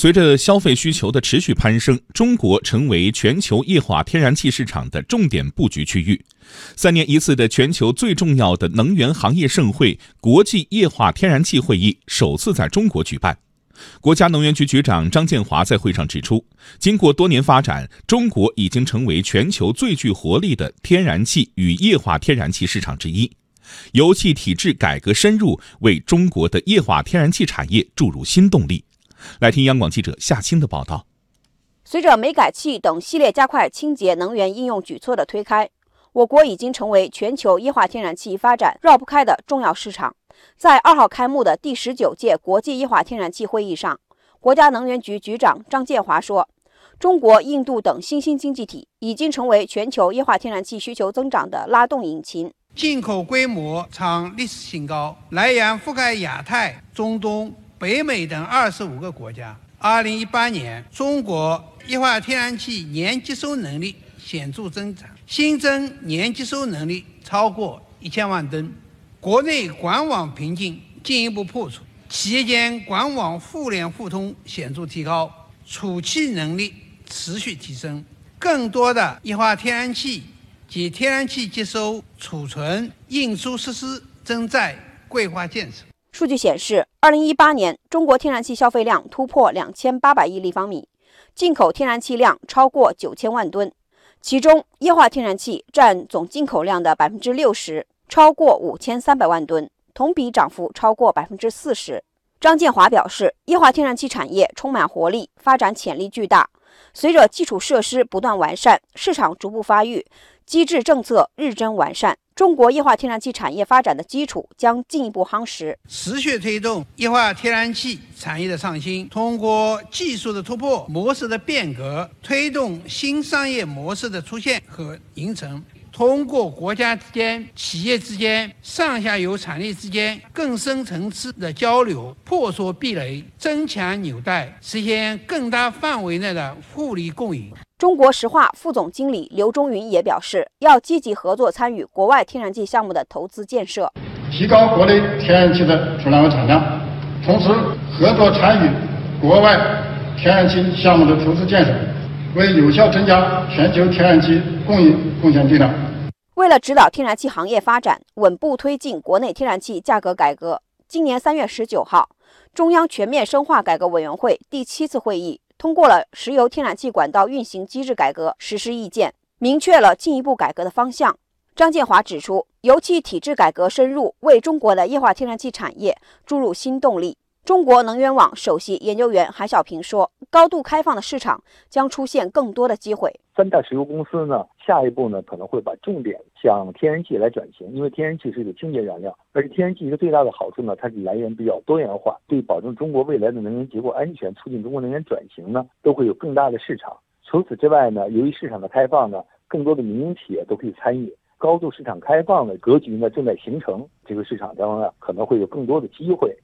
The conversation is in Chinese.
随着消费需求的持续攀升，中国成为全球液化天然气市场的重点布局区域。三年一次的全球最重要的能源行业盛会——国际液化天然气会议首次在中国举办。国家能源局局长张建华在会上指出，经过多年发展，中国已经成为全球最具活力的天然气与液化天然气市场之一。油气体制改革深入，为中国的液化天然气产业注入新动力。来听央广记者夏青的报道。随着煤改气等系列加快清洁能源应用举措的推开，我国已经成为全球液化天然气发展绕不开的重要市场。在二号开幕的第十九届国际液化天然气会议上，国家能源局局长张建华说：“中国、印度等新兴经济体已经成为全球液化天然气需求增长的拉动引擎。”进口规模创历史新高，来源覆盖亚太、中东、北美等二十五个国家。二零一八年，中国液化天然气年接收能力显著增长，新增年接收能力超过一千万吨。国内管网瓶颈进一步破除，企业间管网互联互通显著提高，储气能力持续提升，更多的液化天然气。及天然气接收、储存、运输设施正在规划建设。数据显示，二零一八年中国天然气消费量突破两千八百亿立方米，进口天然气量超过九千万吨，其中液化天然气占总进口量的百分之六十，超过五千三百万吨，同比涨幅超过百分之四十。张建华表示，液化天然气产业充满活力，发展潜力巨大。随着基础设施不断完善，市场逐步发育。机制政策日臻完善，中国液化天然气产业发展的基础将进一步夯实。持续推动液化天然气产业的创新，通过技术的突破、模式的变革，推动新商业模式的出现和形成。通过国家之间、企业之间、上下游产业之间更深层次的交流，破除壁垒，增强纽带，实现更大范围内的互利共赢。中国石化副总经理刘忠云也表示，要积极合作参与国外天然气项目的投资建设，提高国内天然气的出量和产量，同时合作参与国外天然气项目的投资建设，为有效增加全球天然气供应贡献力量。为了指导天然气行业发展，稳步推进国内天然气价格改革，今年三月十九号，中央全面深化改革委员会第七次会议通过了《石油天然气管道运行机制改革实施意见》，明确了进一步改革的方向。张建华指出，油气体制改革深入，为中国的液化天然气产业注入新动力。中国能源网首席研究员韩小平说：“高度开放的市场将出现更多的机会。三大石油公司呢，下一步呢可能会把重点向天然气来转型，因为天然气是一个清洁燃料，而且天然气一个最大的好处呢，它是来源比较多元化，对保证中国未来的能源结构安全、促进中国能源转型呢，都会有更大的市场。除此之外呢，由于市场的开放呢，更多的民营企业都可以参与，高度市场开放的格局呢正在形成，这个市场当中呢可能会有更多的机会。”